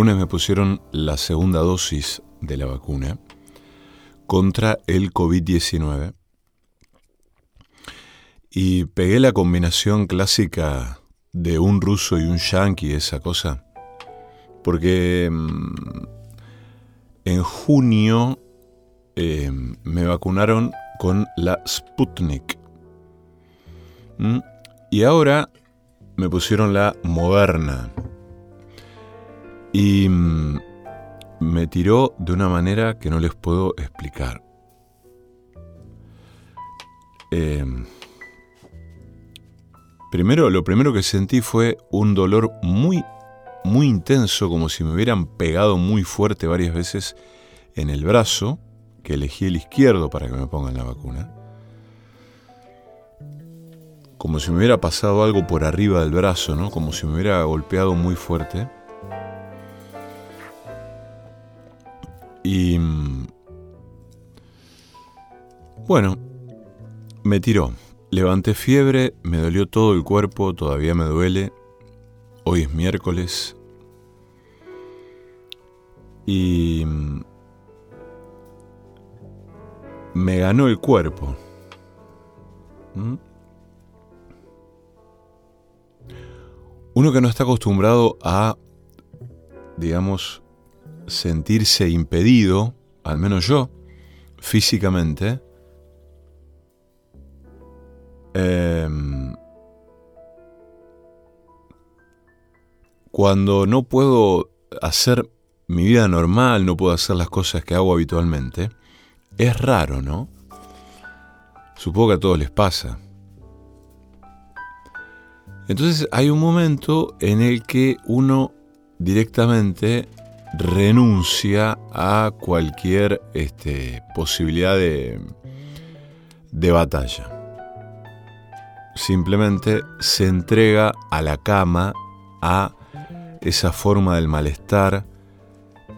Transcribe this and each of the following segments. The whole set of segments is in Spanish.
lunes me pusieron la segunda dosis de la vacuna contra el COVID-19 y pegué la combinación clásica de un ruso y un yanqui, esa cosa, porque mm, en junio eh, me vacunaron con la Sputnik. Y ahora me pusieron la Moderna. Y mm, me tiró de una manera que no les puedo explicar. Eh, primero, lo primero que sentí fue un dolor muy, muy intenso, como si me hubieran pegado muy fuerte varias veces en el brazo, que elegí el izquierdo para que me pongan la vacuna como si me hubiera pasado algo por arriba del brazo, ¿no? Como si me hubiera golpeado muy fuerte. Y... Bueno, me tiró. Levanté fiebre, me dolió todo el cuerpo, todavía me duele. Hoy es miércoles. Y... Me ganó el cuerpo. ¿Mm? Uno que no está acostumbrado a, digamos, sentirse impedido, al menos yo, físicamente, em, cuando no puedo hacer mi vida normal, no puedo hacer las cosas que hago habitualmente, es raro, ¿no? Supongo que a todos les pasa. Entonces hay un momento en el que uno directamente renuncia a cualquier este, posibilidad de, de batalla. Simplemente se entrega a la cama, a esa forma del malestar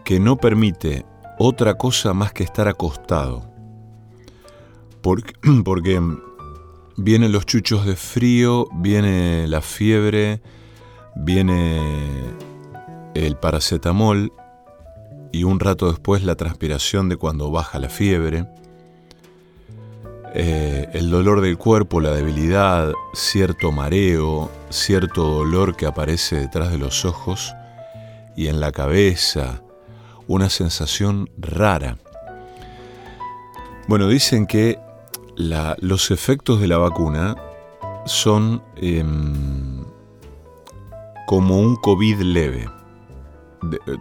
que no permite otra cosa más que estar acostado. Porque, porque Vienen los chuchos de frío, viene la fiebre, viene el paracetamol y un rato después la transpiración de cuando baja la fiebre, eh, el dolor del cuerpo, la debilidad, cierto mareo, cierto dolor que aparece detrás de los ojos y en la cabeza, una sensación rara. Bueno, dicen que los efectos de la vacuna son em, como un COVID leve.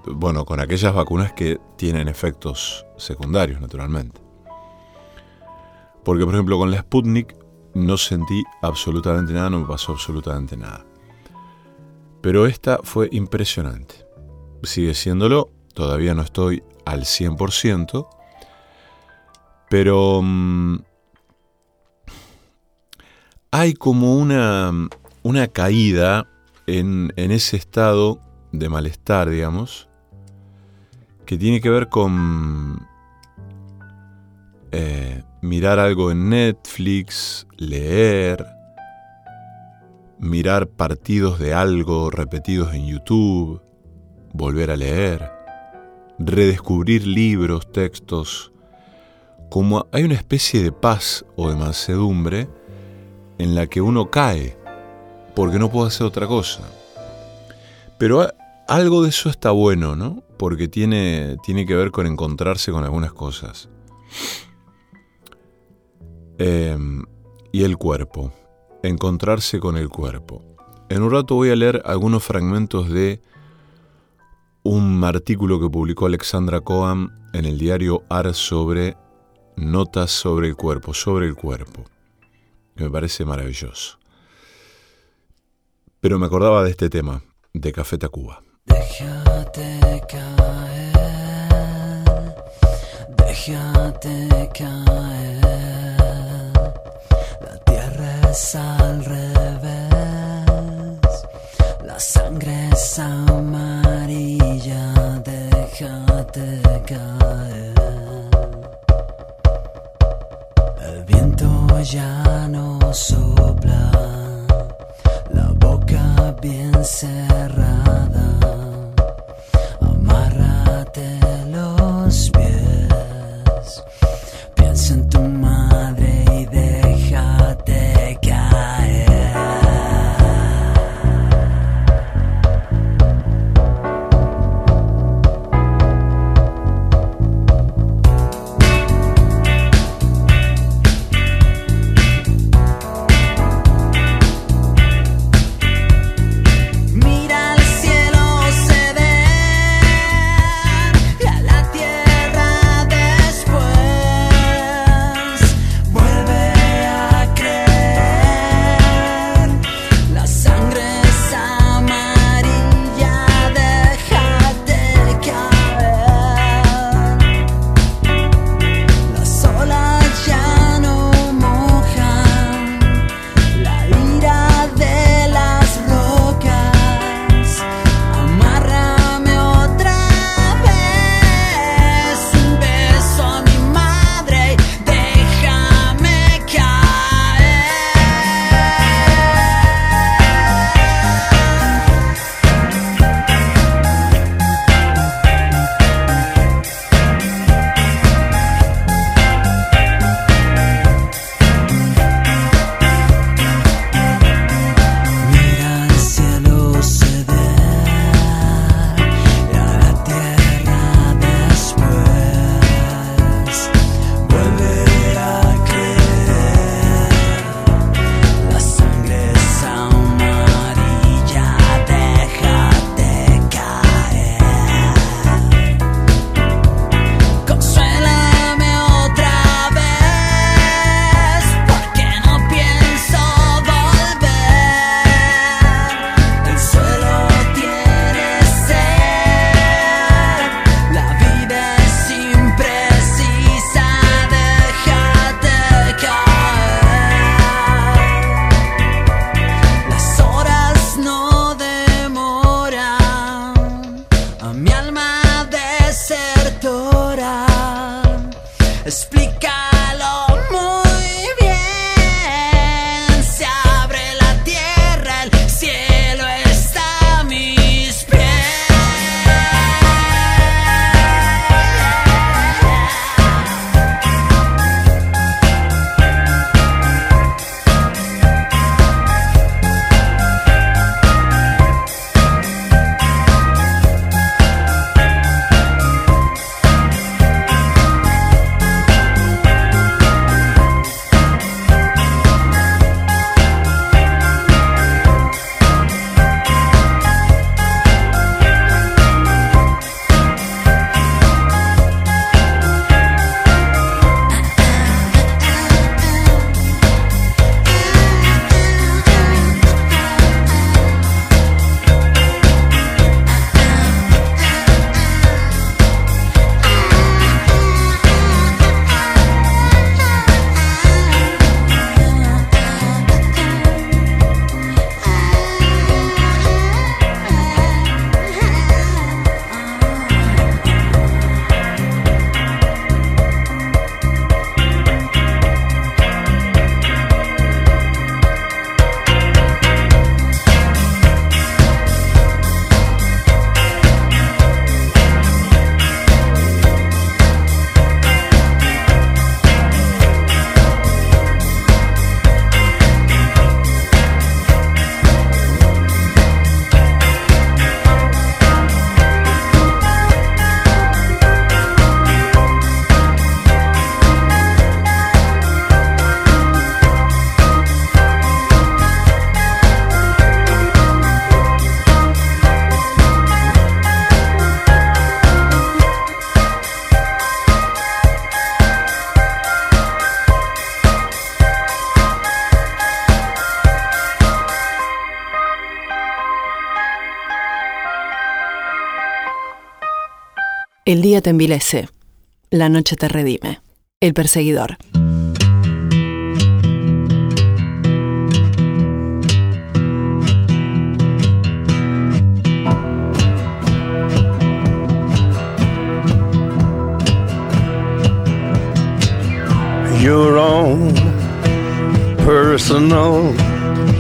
Bueno, con aquellas vacunas que tienen efectos secundarios, naturalmente. Porque, por ejemplo, con la Sputnik no sentí absolutamente nada, no me pasó absolutamente nada. Pero esta fue impresionante. Sigue siéndolo, todavía no estoy al 100%, pero mm, hay como una, una caída en, ese estado de malestar, digamos, que tiene que ver con eh, mirar algo en Netflix, leer, mirar partidos de algo repetidos en YouTube, volver a leer, redescubrir libros, textos, como hay una especie de paz o de mansedumbre en la que uno cae porque no puede hacer otra cosa. Pero algo de eso está bueno, ¿no? Porque tiene, tiene que ver con encontrarse con algunas cosas. Em, y el cuerpo. Encontrarse con el cuerpo. En un rato voy a leer algunos fragmentos de un artículo que publicó Alexandra Cohen en el diario AR sobre notas sobre el cuerpo, sobre el cuerpo me parece maravilloso. Pero me acordaba de este tema, de Café Tacuba. Déjate caer, déjate caer. La tierra es al revés, la sangre es amarilla, déjate caer. El viento ya no sopla, la boca bien cerrada de los pies. Explique El día te envilece, la noche te redime. El perseguidor. Your own personal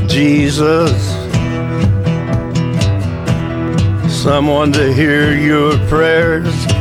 Jesus. Someone to hear your prayers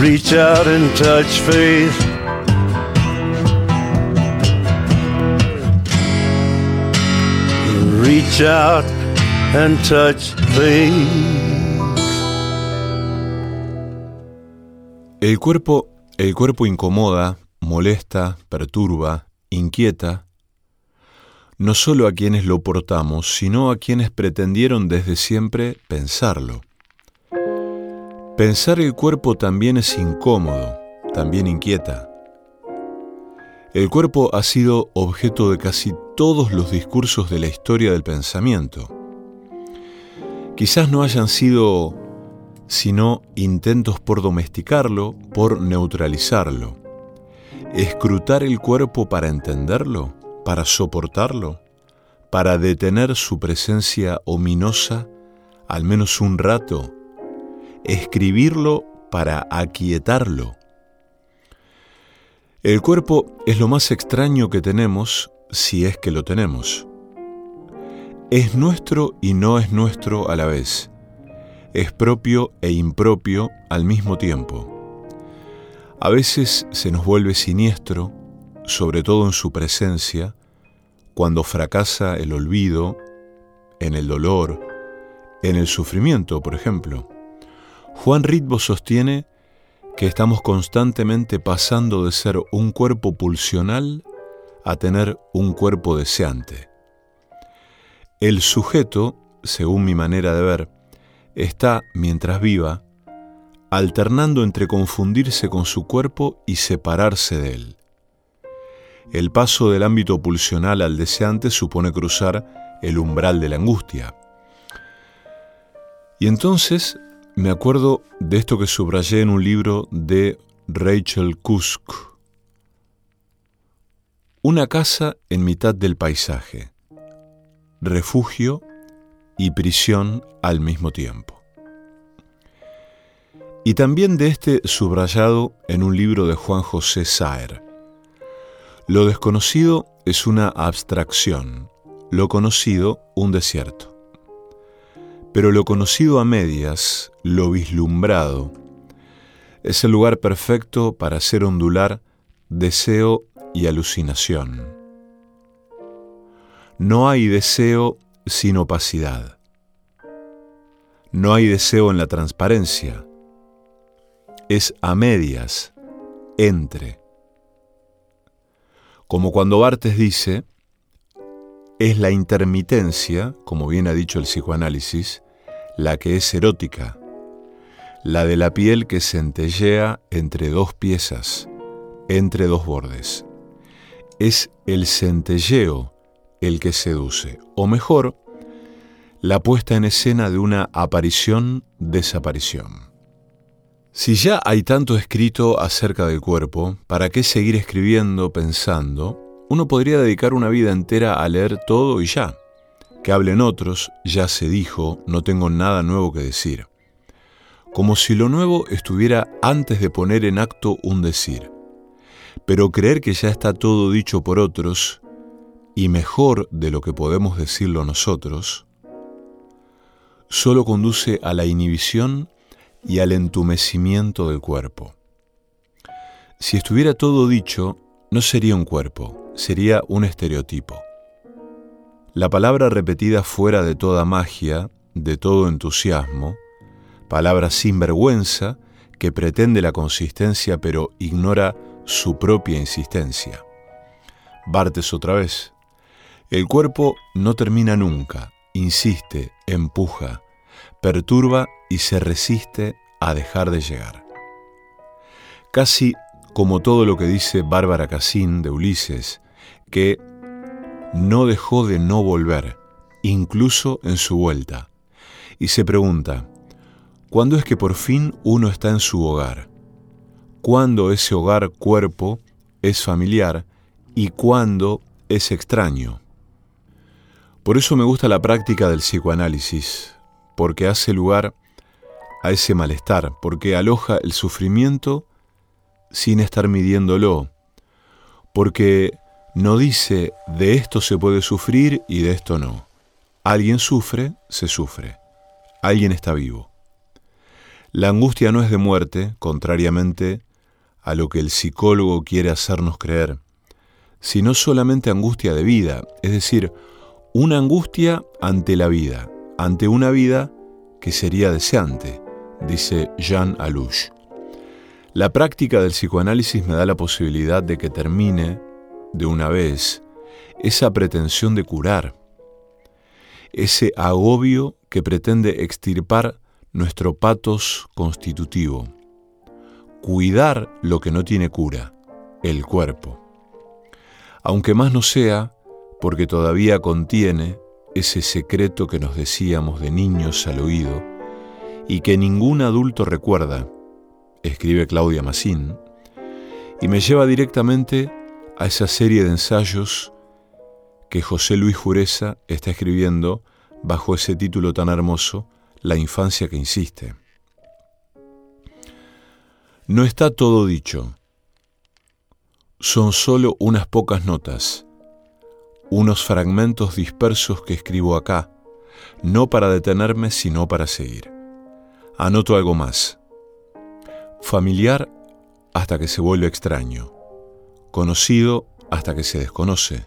Reach out and touch faith. Reach out and touch faith. El cuerpo, el cuerpo incomoda, molesta, perturba, inquieta, no solo a quienes lo portamos, sino a quienes pretendieron desde siempre pensarlo. Pensar el cuerpo también es incómodo, también inquieta. El cuerpo ha sido objeto de casi todos los discursos de la historia del pensamiento. Quizás no hayan sido sino intentos por domesticarlo, por neutralizarlo. Escrutar el cuerpo para entenderlo, para soportarlo, para detener su presencia ominosa, al menos un rato. Escribirlo para aquietarlo. El cuerpo es lo más extraño que tenemos si es que lo tenemos. Es nuestro y no es nuestro a la vez. Es propio e impropio al mismo tiempo. A veces se nos vuelve siniestro, sobre todo en su presencia, cuando fracasa el olvido, en el dolor, en el sufrimiento, por ejemplo. Juan Ritbo sostiene que estamos constantemente pasando de ser un cuerpo pulsional a tener un cuerpo deseante. El sujeto, según mi manera de ver, está, mientras viva, alternando entre confundirse con su cuerpo y separarse de él. El paso del ámbito pulsional al deseante supone cruzar el umbral de la angustia. Y entonces me acuerdo de esto que subrayé en un libro de Rachel Kusk. Una casa en mitad del paisaje, refugio y prisión al mismo tiempo. Y también de este subrayado en un libro de Juan José Saer. Lo desconocido es una abstracción, lo conocido un desierto. Pero lo conocido a medias, lo vislumbrado, es el lugar perfecto para hacer ondular deseo y alucinación. No hay deseo sin opacidad. No hay deseo en la transparencia. Es a medias, entre. Como cuando Bartes dice, es la intermitencia, como bien ha dicho el psicoanálisis, la que es erótica, la de la piel que centellea entre dos piezas, entre dos bordes. Es el centelleo el que seduce, o mejor, la puesta en escena de una aparición-desaparición. Si ya hay tanto escrito acerca del cuerpo, ¿para qué seguir escribiendo, pensando? Uno podría dedicar una vida entera a leer todo y ya. Que hablen otros, ya se dijo, no tengo nada nuevo que decir. Como si lo nuevo estuviera antes de poner en acto un decir. Pero creer que ya está todo dicho por otros, y mejor de lo que podemos decirlo nosotros, solo conduce a la inhibición y al entumecimiento del cuerpo. Si estuviera todo dicho, no sería un cuerpo, sería un estereotipo. La palabra repetida fuera de toda magia, de todo entusiasmo, palabra sin vergüenza que pretende la consistencia pero ignora su propia insistencia. Bartes otra vez. El cuerpo no termina nunca, insiste, empuja, perturba y se resiste a dejar de llegar. Casi como todo lo que dice Bárbara Casín de Ulises, que no dejó de no volver, incluso en su vuelta, y se pregunta, ¿cuándo es que por fin uno está en su hogar? ¿Cuándo ese hogar cuerpo es familiar y cuándo es extraño? Por eso me gusta la práctica del psicoanálisis, porque hace lugar a ese malestar, porque aloja el sufrimiento sin estar midiéndolo, porque no dice de esto se puede sufrir y de esto no. Alguien sufre, se sufre. Alguien está vivo. La angustia no es de muerte, contrariamente a lo que el psicólogo quiere hacernos creer, sino solamente angustia de vida, es decir, una angustia ante la vida, ante una vida que sería deseante, dice Jean Alouche. La práctica del psicoanálisis me da la posibilidad de que termine, de una vez, esa pretensión de curar, ese agobio que pretende extirpar nuestro patos constitutivo, cuidar lo que no tiene cura, el cuerpo. Aunque más no sea porque todavía contiene ese secreto que nos decíamos de niños al oído y que ningún adulto recuerda, escribe Claudia Massín, y me lleva directamente a esa serie de ensayos que José Luis Jureza está escribiendo bajo ese título tan hermoso, La infancia que insiste. No está todo dicho. Son solo unas pocas notas unos fragmentos dispersos que escribo acá, no para detenerme, sino para seguir. Anoto algo más. Familiar hasta que se vuelve extraño, conocido hasta que se desconoce,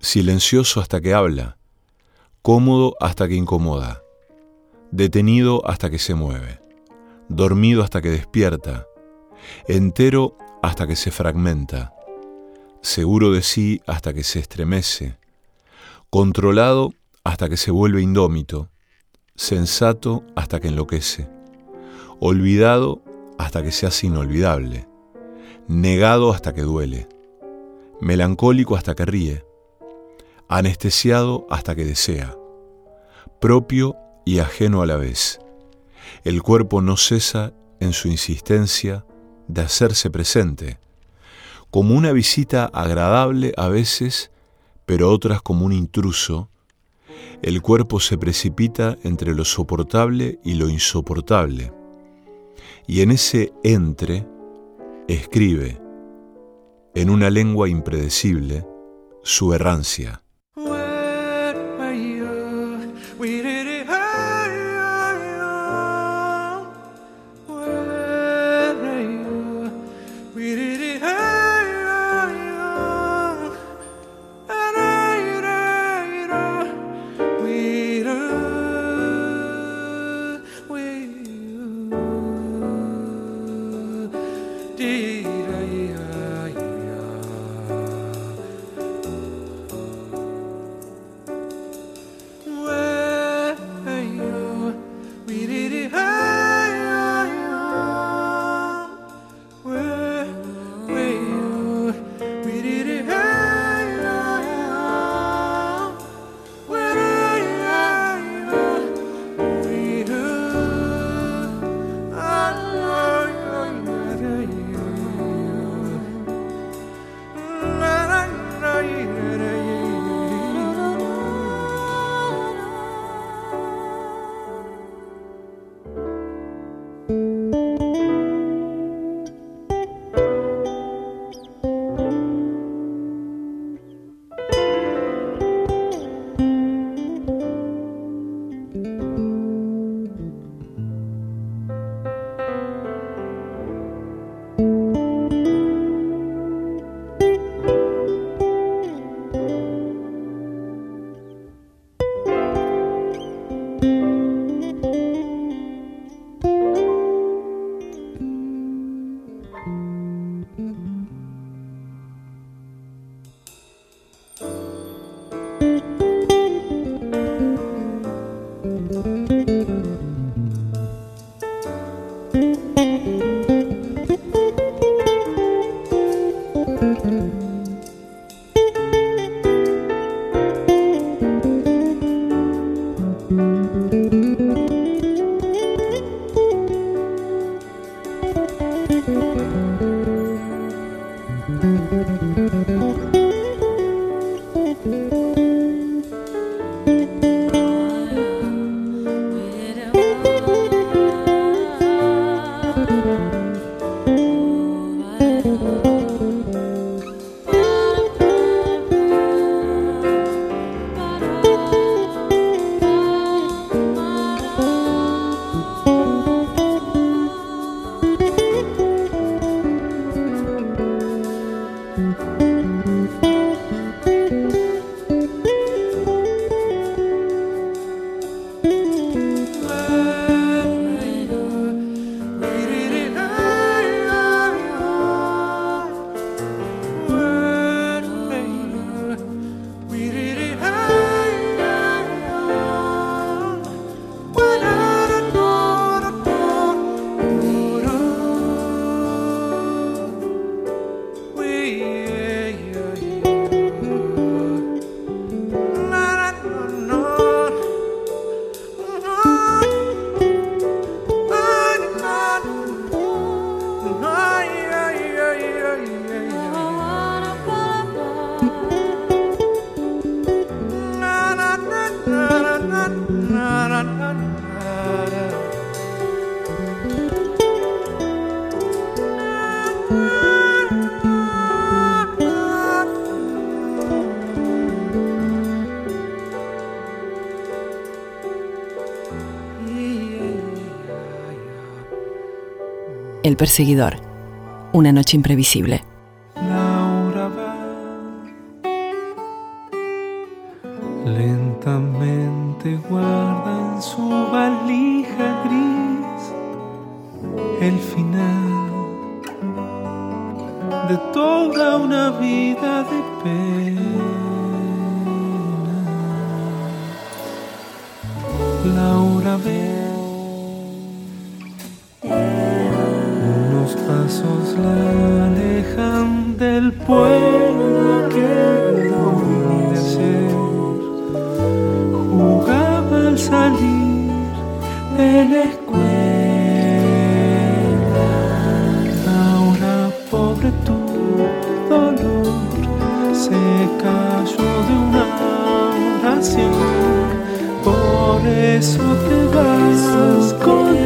silencioso hasta que habla, cómodo hasta que incomoda, detenido hasta que se mueve, dormido hasta que despierta, entero hasta que se fragmenta, seguro de sí hasta que se estremece, controlado hasta que se vuelve indómito, sensato hasta que enloquece, olvidado hasta que se hace inolvidable, negado hasta que duele, melancólico hasta que ríe, anestesiado hasta que desea, propio y ajeno a la vez. El cuerpo no cesa en su insistencia de hacerse presente, como una visita agradable a veces, pero otras como un intruso, el cuerpo se precipita entre lo soportable y lo insoportable. Y en ese entre escribe, en una lengua impredecible, su errancia. El perseguidor. Una noche imprevisible. Laura va lentamente guarda en su valija gris el final de toda una vida de pena. Laura ve pasos la alejan del pueblo que donde ayer jugaba al salir de la escuela. Ahora pobre tu dolor se cayó de una oración. Por eso te vas con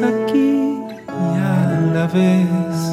aquí y a la vez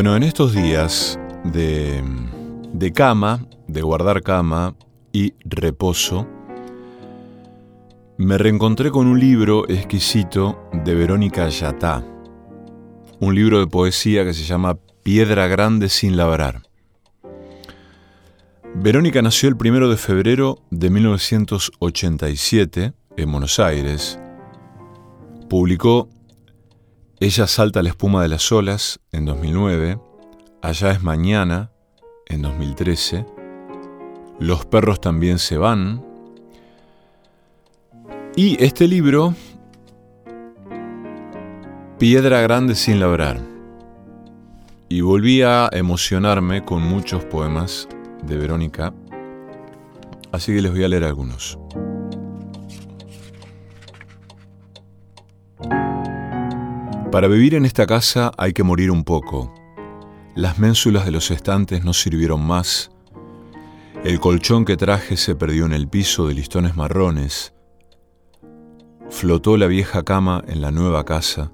Bueno, en estos días de, de cama, de guardar cama y reposo, me reencontré con un libro exquisito de Verónica Yatá, un libro de poesía que se llama Piedra Grande sin labrar. Verónica nació el primero de febrero de 1987 en Buenos Aires. Publicó Ella salta la espuma de las olas en 2009, Allá es mañana en 2013, Los perros también se van. Y este libro, Piedra Grande sin labrar. Y volví a emocionarme con muchos poemas de Verónica, así que les voy a leer algunos. Para vivir en esta casa hay que morir un poco. Las ménsulas de los estantes no sirvieron más. El colchón que traje se perdió en el piso de listones marrones. Flotó la vieja cama en la nueva casa.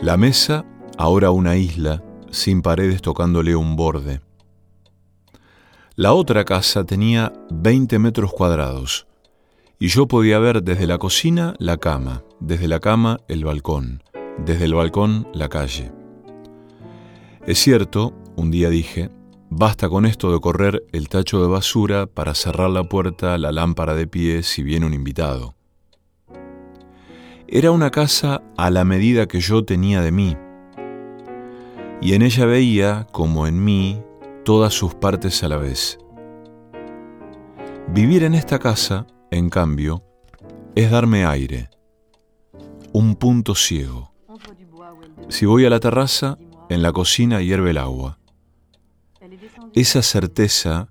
La mesa, ahora una isla, sin paredes tocándole un borde. La otra casa tenía 20 metros cuadrados y yo podía ver desde la cocina la cama, desde la cama el balcón, desde el balcón la calle. Es cierto, un día dije, basta con esto de correr el tacho de basura para cerrar la puerta, la lámpara de pie si viene un invitado. Era una casa a la medida que yo tenía de mí, y en ella veía, como en mí, todas sus partes a la vez. Vivir en esta casa, en cambio, es darme aire, un punto ciego. Si voy a la terraza, en la cocina hierve el agua. Esa certeza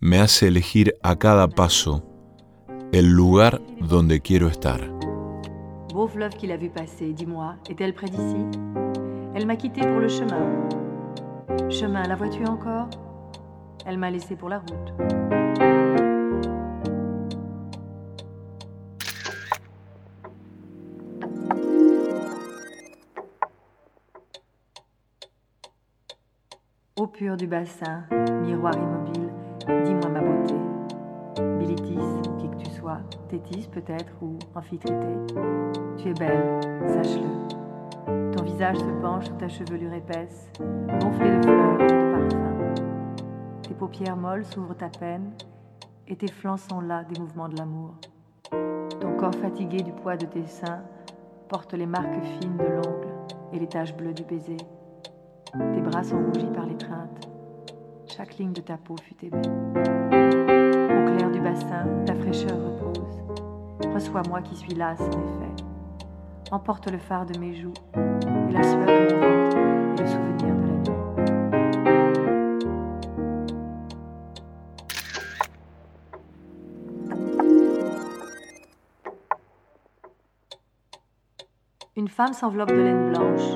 me hace elegir a cada paso el lugar donde quiero estar. Beau fleuve qu'il a vu passer, dis-moi, est-elle près d'ici Elle m'a quitté pour le chemin. Chemin, la vois-tu encore Elle m'a laissé pour la route. Eau pure du bassin, miroir immobile, dis-moi ma beauté. Bilitis, qui que tu sois, Tétis peut-être ou Amphitrité. Tu es belle, sache-le. Ton visage se penche sous ta chevelure épaisse, gonflée de fleurs et de parfums. Tes paupières molles s'ouvrent à peine, et tes flancs sont là des mouvements de l'amour. Ton corps fatigué du poids de tes seins porte les marques fines de l'ongle et les taches bleues du baiser. Tes bras sont rougis par l'étreinte. Chaque ligne de ta peau fut aimée. Au clair du bassin, ta fraîcheur repose. Reçois-moi qui suis lasse en effet. Emporte le phare de mes joues et la sueur de mon ventre et le souvenir de la nuit. Une femme s'enveloppe de laine blanche,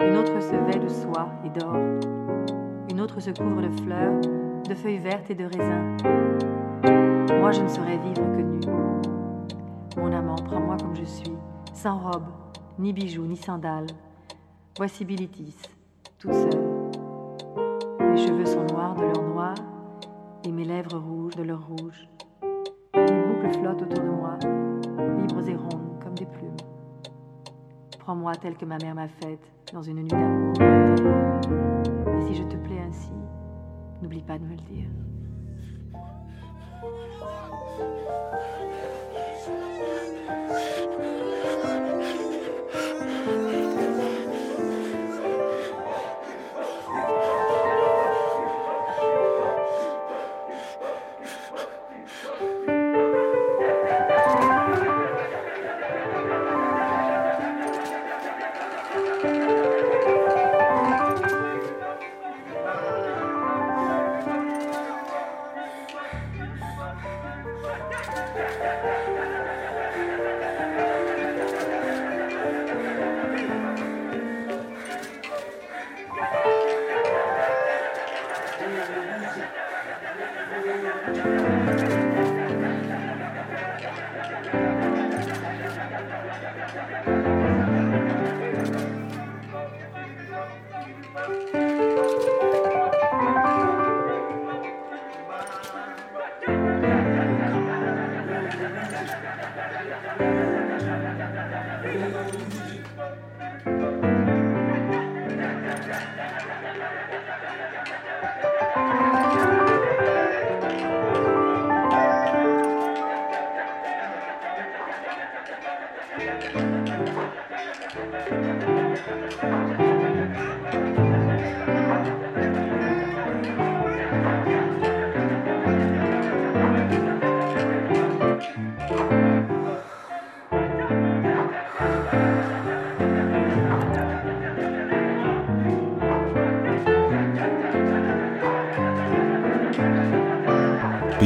une autre se vêt de soie et d'or, une autre se couvre de fleurs, de feuilles vertes et de raisins. Moi, je ne saurais vivre que nue. Mon amant, prends-moi comme je suis, sans robe, ni bijoux, ni sandales. Voici Bilitis, toute seule. Mes cheveux sont noirs de leur noir, et mes lèvres rouges de leur rouge. Mes boucles flottent autour de moi, libres et rondes comme des plumes. Prends-moi telle que ma mère m'a faite dans une nuit d'amour. Et si je te plais ainsi, n'oublie pas de me le dire.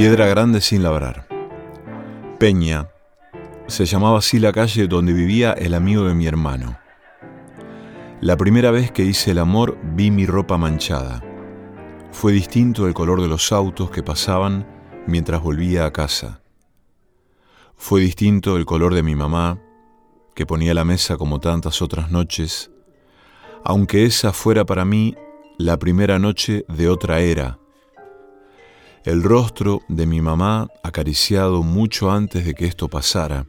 Piedra grande sin labrar. Peña. Se llamaba así la calle donde vivía el amigo de mi hermano. La primera vez que hice el amor vi mi ropa manchada. Fue distinto el color de los autos que pasaban mientras volvía a casa. Fue distinto el color de mi mamá, que ponía la mesa como tantas otras noches, aunque esa fuera para mí la primera noche de otra era. El rostro de mi mamá acariciado mucho antes de que esto pasara.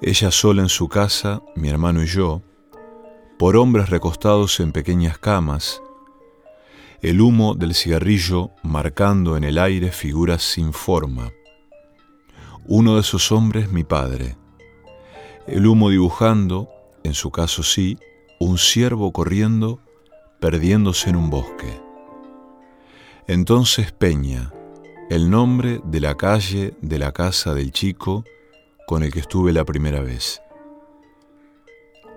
Ella sola en su casa, mi hermano y yo, por hombres recostados en pequeñas camas, el humo del cigarrillo marcando en el aire figuras sin forma. Uno de esos hombres mi padre, el humo dibujando, en su caso sí, un ciervo corriendo, perdiéndose en un bosque. Entonces Peña, el nombre de la calle de la casa del chico con el que estuve la primera vez.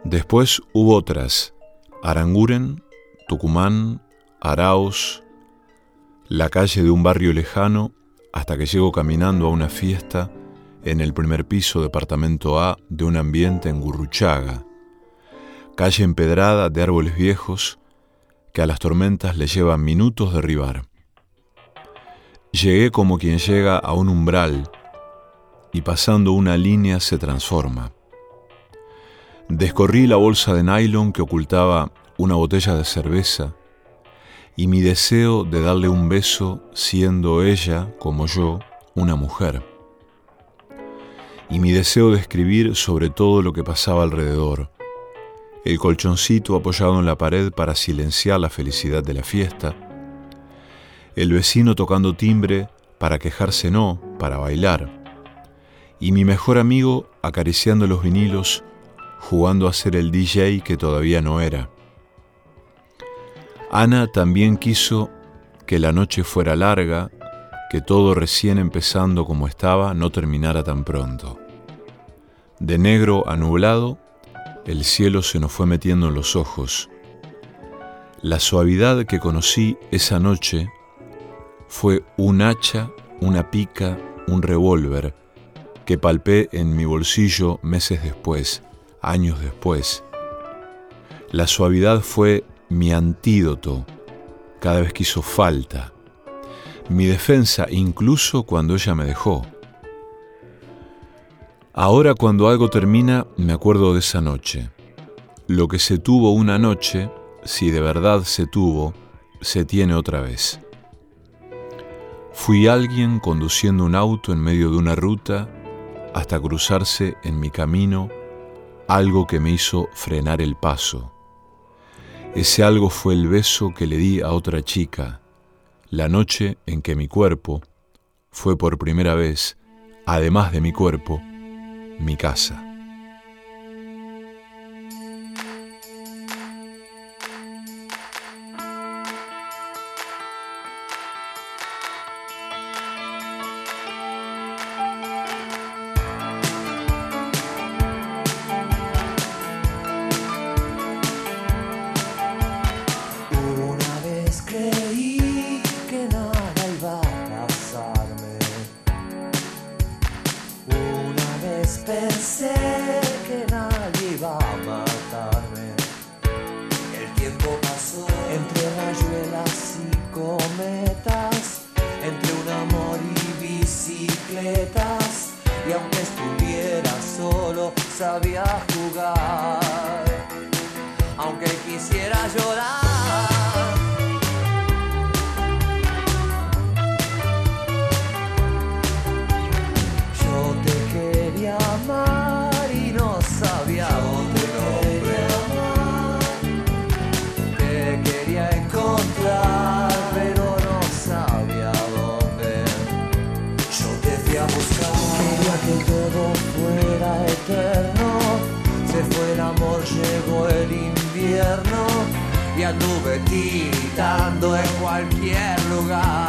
Después hubo otras, Aranguren, Tucumán, Araos, la calle de un barrio lejano, hasta que llego caminando a una fiesta en el primer piso, departamento A, de un ambiente en Gurruchaga, calle empedrada de árboles viejos que a las tormentas le llevan minutos derribar. Llegué como quien llega a un umbral y pasando una línea se transforma. Descorrí la bolsa de nylon que ocultaba una botella de cerveza y mi deseo de darle un beso siendo ella, como yo, una mujer. Y mi deseo de escribir sobre todo lo que pasaba alrededor. El colchoncito apoyado en la pared para silenciar la felicidad de la fiesta. El vecino tocando timbre para quejarse no, para bailar. Y mi mejor amigo acariciando los vinilos, jugando a ser el DJ que todavía no era. Ana también quiso que la noche fuera larga, que todo recién empezando como estaba no terminara tan pronto. De negro a nublado, el cielo se nos fue metiendo en los ojos. La suavidad que conocí esa noche fue un hacha, una pica, un revólver que palpé en mi bolsillo meses después, años después. La suavidad fue mi antídoto cada vez que hizo falta, mi defensa incluso cuando ella me dejó. Ahora cuando algo termina me acuerdo de esa noche. Lo que se tuvo una noche, si de verdad se tuvo, se tiene otra vez. Fui alguien conduciendo un auto en medio de una ruta hasta cruzarse en mi camino algo que me hizo frenar el paso ese algo fue el beso que le di a otra chica, la noche en que mi cuerpo fue por primera vez, además de mi cuerpo, mi casa. Reloj de plástico.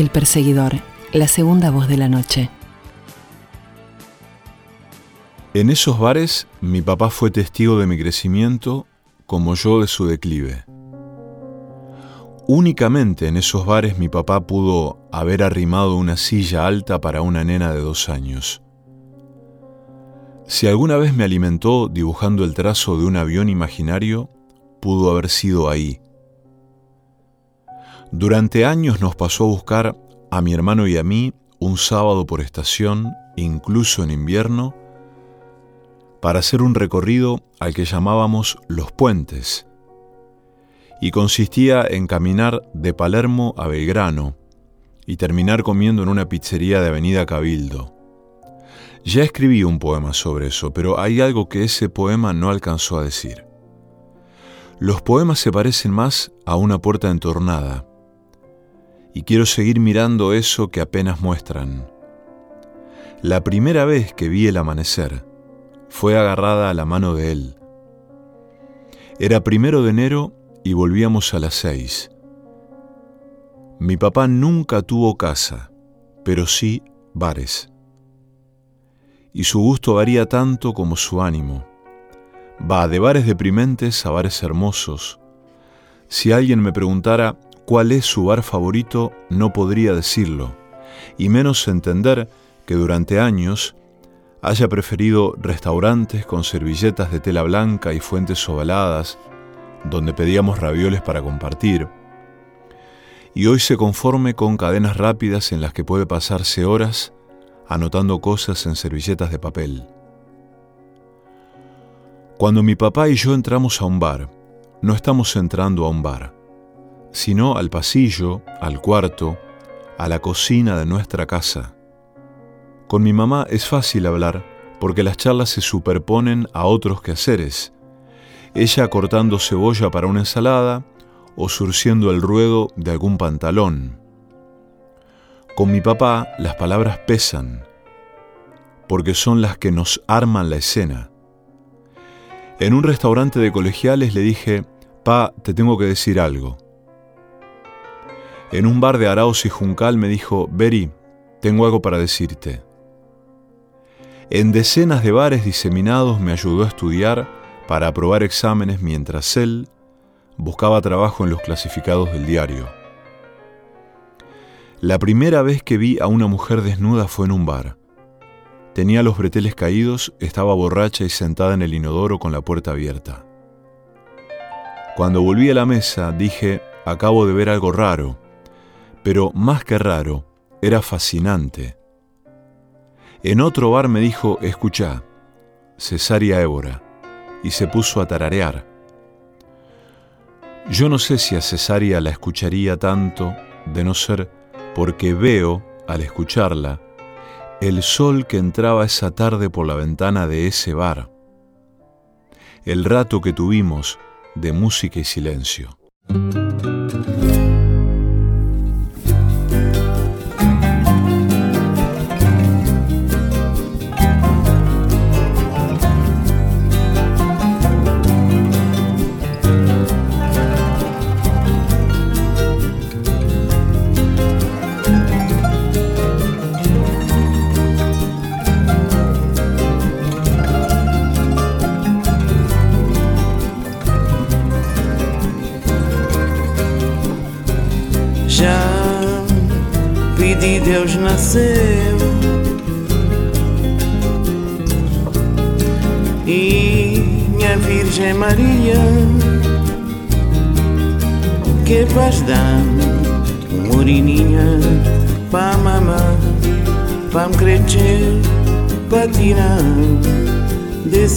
El perseguidor, la segunda voz de la noche. En esos bares mi papá fue testigo de mi crecimiento como yo de su declive. Únicamente en esos bares mi papá pudo haber arrimado una silla alta para una nena de dos años. Si alguna vez me alimentó dibujando el trazo de un avión imaginario, pudo haber sido ahí. Durante años nos pasó a buscar a mi hermano y a mí un sábado por estación, incluso en invierno, para hacer un recorrido al que llamábamos Los Puentes, y consistía en caminar de Palermo a Belgrano y terminar comiendo en una pizzería de Avenida Cabildo. Ya escribí un poema sobre eso, pero hay algo que ese poema no alcanzó a decir. Los poemas se parecen más a una puerta entornada, y quiero seguir mirando eso que apenas muestran. La primera vez que vi el amanecer fue agarrada a la mano de él. Era primero de enero y volvíamos a las seis. Mi papá nunca tuvo casa, pero sí bares. Y su gusto varía tanto como su ánimo. Va de bares deprimentes a bares hermosos. Si alguien me preguntara cuál es su bar favorito, no podría decirlo, y menos entender que durante años haya preferido restaurantes con servilletas de tela blanca y fuentes ovaladas, donde pedíamos ravioles para compartir, y hoy se conforme con cadenas rápidas en las que puede pasarse horas anotando cosas en servilletas de papel. Cuando mi papá y yo entramos a un bar, no estamos entrando a un bar, sino al pasillo, al cuarto, a la cocina de nuestra casa. Con mi mamá es fácil hablar porque las charlas se superponen a otros quehaceres, ella cortando cebolla para una ensalada o surciendo el ruedo de algún pantalón. Con mi papá las palabras pesan, porque son las que nos arman la escena. En un restaurante de colegiales le dije, Pa, te tengo que decir algo. En un bar de Arauz y Juncal me dijo, Beri, tengo algo para decirte. En decenas de bares diseminados me ayudó a estudiar para aprobar exámenes mientras él buscaba trabajo en los clasificados del diario. La primera vez que vi a una mujer desnuda fue en un bar. Tenía los breteles caídos, estaba borracha y sentada en el inodoro con la puerta abierta. Cuando volví a la mesa dije, acabo de ver algo raro, pero más que raro, era fascinante. En otro bar me dijo, escucha, Cesárea Évora, y se puso a tararear. Yo no sé si a Cesárea la escucharía tanto, de no ser porque veo, al escucharla, el sol que entraba esa tarde por la ventana de ese bar, el rato que tuvimos de música y silencio.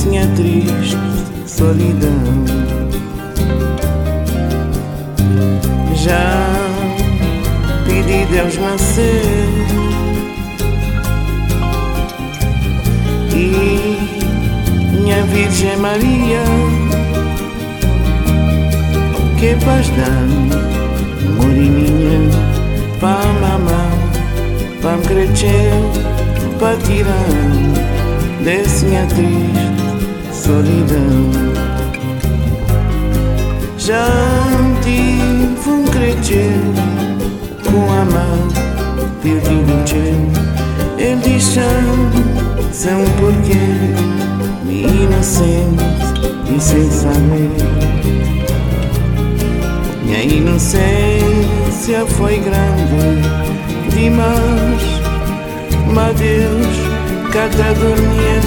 Desse minha triste solidão. Já pedi Deus nascer e minha Virgem Maria que paz dar morininha pa mamar pa me crescer pa tirar desse minha triste solidão. Já tive um crescer com a mão perdido teu ele diz são porque me inocente e sem saber. Minha inocência foi grande demais mas Deus cada dormia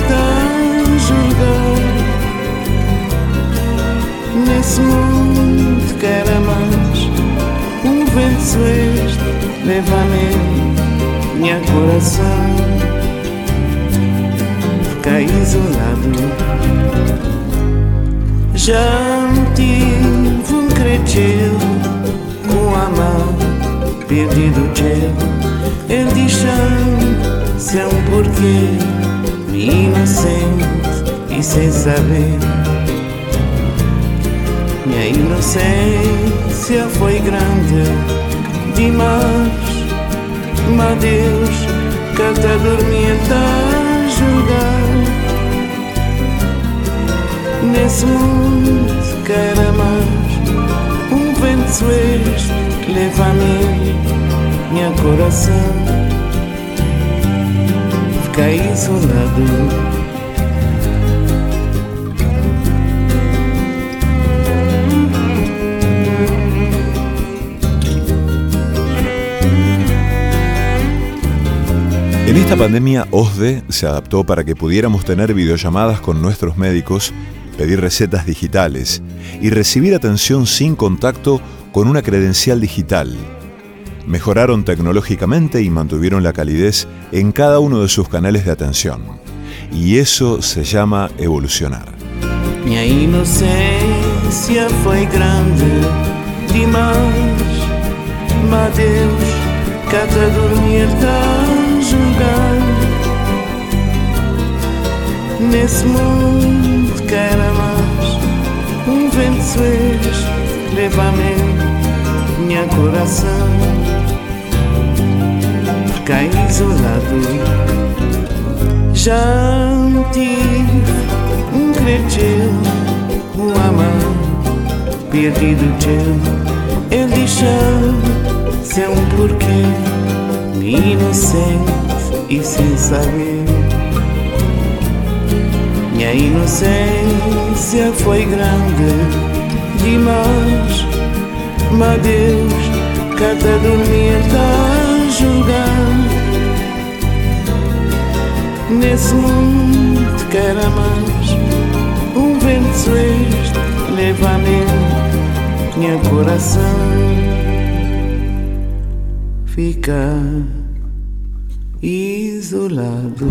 nesse mundo que era mais um vento sueste leva-me minha coração. Ficar isolado. Já me tive um creteu com a mão perdido teu. Ele diz se é um porquê inocente e sem saber minha inocência foi grande demais. Mas Deus que até dormia a julgar Nesse mundo que era mais Um vento sueste leva-me Minha coração. Fica isolado En esta pandemia, OSDE se adaptó para que pudiéramos tener videollamadas con nuestros médicos, pedir recetas digitales y recibir atención sin contacto con una credencial digital. Mejoraron tecnológicamente y mantuvieron la calidez en cada uno de sus canales de atención. Y eso se llama evolucionar. Minha inocência foi grande demais, mas Deus dormir julgar. Nesse mundo que era mais um vento sueste leva-me minha coração. Ficar isolado já tive um creteu um amor perdido teu ele deixou ser um porquê inocente e sem saber. Minha inocência foi grande demais. Mas Deus cada dormir a julgar nesse mundo que era mais um vento sueste leva-me minha coração. Fica isolado.